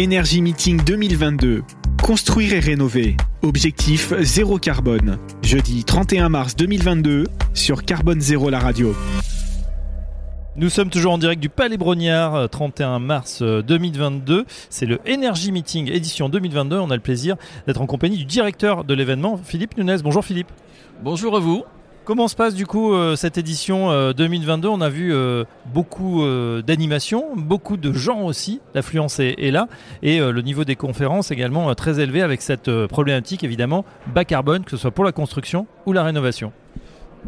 Énergie Meeting 2022. Construire et rénover. Objectif zéro carbone. Jeudi 31 mars 2022 sur Carbone Zéro la radio. Nous sommes toujours en direct du Palais Brognard, 31 mars 2022. C'est le Energy Meeting édition 2022. On a le plaisir d'être en compagnie du directeur de l'événement, Philippe Nunes. Bonjour Philippe. Bonjour à vous. Comment se passe du coup euh, cette édition 2022 euh, On a vu euh, beaucoup d'animations, beaucoup de gens aussi, l'affluence est, là, et le niveau des conférences également très élevé avec cette problématique évidemment bas carbone, que ce soit pour la construction ou la rénovation.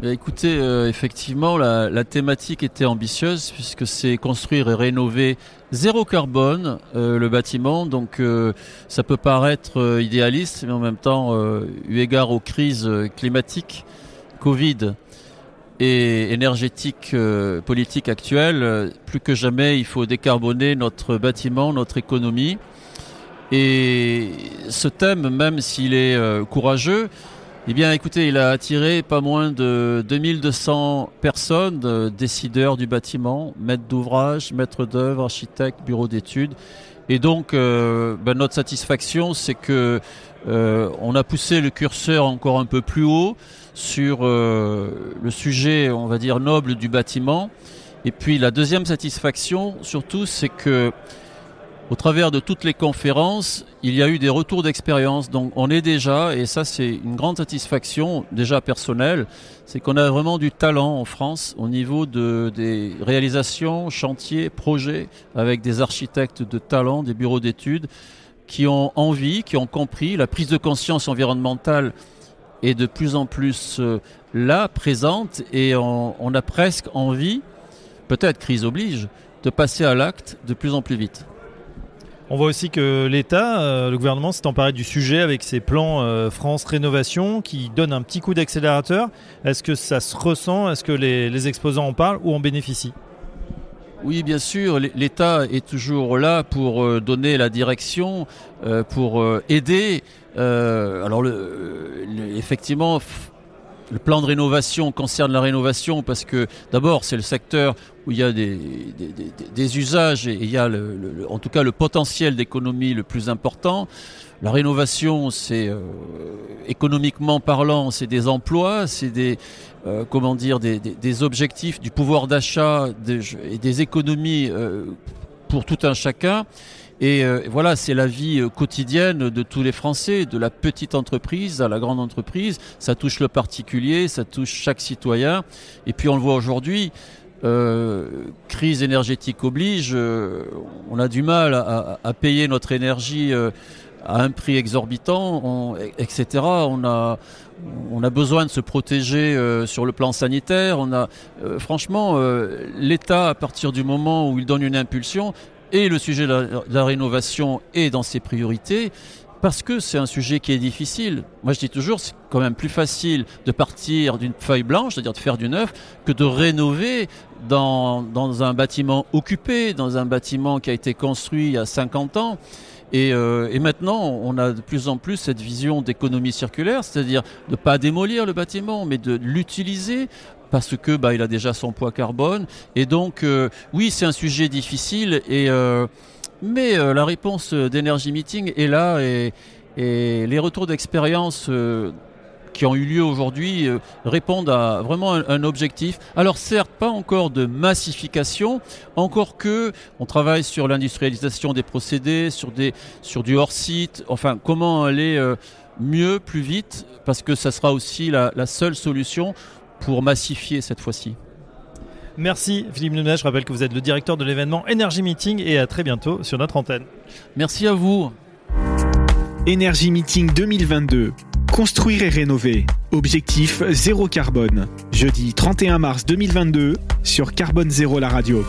Eh écoutez, effectivement, la, thématique était ambitieuse puisque c'est construire et rénover zéro carbone le bâtiment. Donc ça peut paraître idéaliste, mais en même temps, eu égard aux crises climatiques, Covid et énergétique euh, politique actuelle, euh, plus que jamais, il faut décarboner notre bâtiment, notre économie. Et ce thème, même s'il est euh, courageux, eh bien, écoutez, il a attiré pas moins de 2200 personnes, décideurs du bâtiment, maîtres d'ouvrage, maîtres d'œuvre, architectes, bureaux d'études. Et donc, ben, notre satisfaction, c'est que on a poussé le curseur encore un peu plus haut sur euh, le sujet, on va dire, noble du bâtiment. Et puis la deuxième satisfaction, surtout, c'est que au travers de toutes les conférences, il y a eu des retours d'expérience. Donc on est déjà, et ça c'est une grande satisfaction déjà personnelle, c'est qu'on a vraiment du talent en France au niveau de, des réalisations, chantiers, projets, avec des architectes de talent, des bureaux d'études qui ont envie, qui ont compris la prise de conscience environnementale est de plus en plus euh, là, présente, et on, a presque envie, peut-être crise oblige, de passer à l'acte de plus en plus vite. On voit aussi que l'État, euh, le gouvernement s'est emparé du sujet avec ses plans euh, France Rénovation qui donnent un petit coup d'accélérateur. Est-ce que ça se ressent? Est-ce que les, exposants en parlent ou en bénéficient? Oui, bien sûr, l'État est toujours là pour donner la direction, pour aider. alors, effectivement, le plan de rénovation concerne la rénovation parce que d'abord c'est le secteur où il y a des, usages et il y a en tout cas le potentiel d'économie le plus important. La rénovation, c'est euh, économiquement parlant, c'est des emplois, c'est des euh, comment dire des, objectifs du pouvoir d'achat et des économies euh, pour tout un chacun. Et euh, voilà, c'est la vie euh, quotidienne de tous les Français, de la petite entreprise à la grande entreprise. Ça touche le particulier, ça touche chaque citoyen. Et puis on le voit aujourd'hui, euh, crise énergétique oblige, on a du mal à, payer notre énergie à un prix exorbitant, etc. On a, on a besoin de se protéger sur le plan sanitaire. On a, franchement, l'État, à partir du moment où il donne une impulsion, et le sujet de la, rénovation est dans ses priorités parce que c'est un sujet qui est difficile. Moi, je dis toujours, c'est quand même plus facile de partir d'une feuille blanche, c'est-à-dire de faire du neuf, que de rénover dans, un bâtiment occupé, dans un bâtiment qui a été construit il y a 50 ans. Et, euh, et maintenant, on a de plus en plus cette vision d'économie circulaire, c'est-à-dire de ne pas démolir le bâtiment, mais de l'utiliser parce que bah, il a déjà son poids carbone. Et donc, euh, oui, c'est un sujet difficile. Et, euh, mais euh, la réponse d'Energy Meeting est là et, les retours d'expérience qui ont eu lieu aujourd'hui répondent à vraiment un, objectif. Alors certes, pas encore de massification, encore que on travaille sur l'industrialisation des procédés, sur des sur du hors site. Enfin, comment aller mieux, plus vite, parce que ça sera aussi la seule solution pour massifier cette fois-ci. Merci Philippe Nunes, je rappelle que vous êtes le directeur de l'événement Energy Meeting et à très bientôt sur notre antenne. Merci à vous. Energy Meeting 2022. Construire et rénover. Objectif zéro carbone. Jeudi 31 mars 2022 sur Carbone Zéro la radio.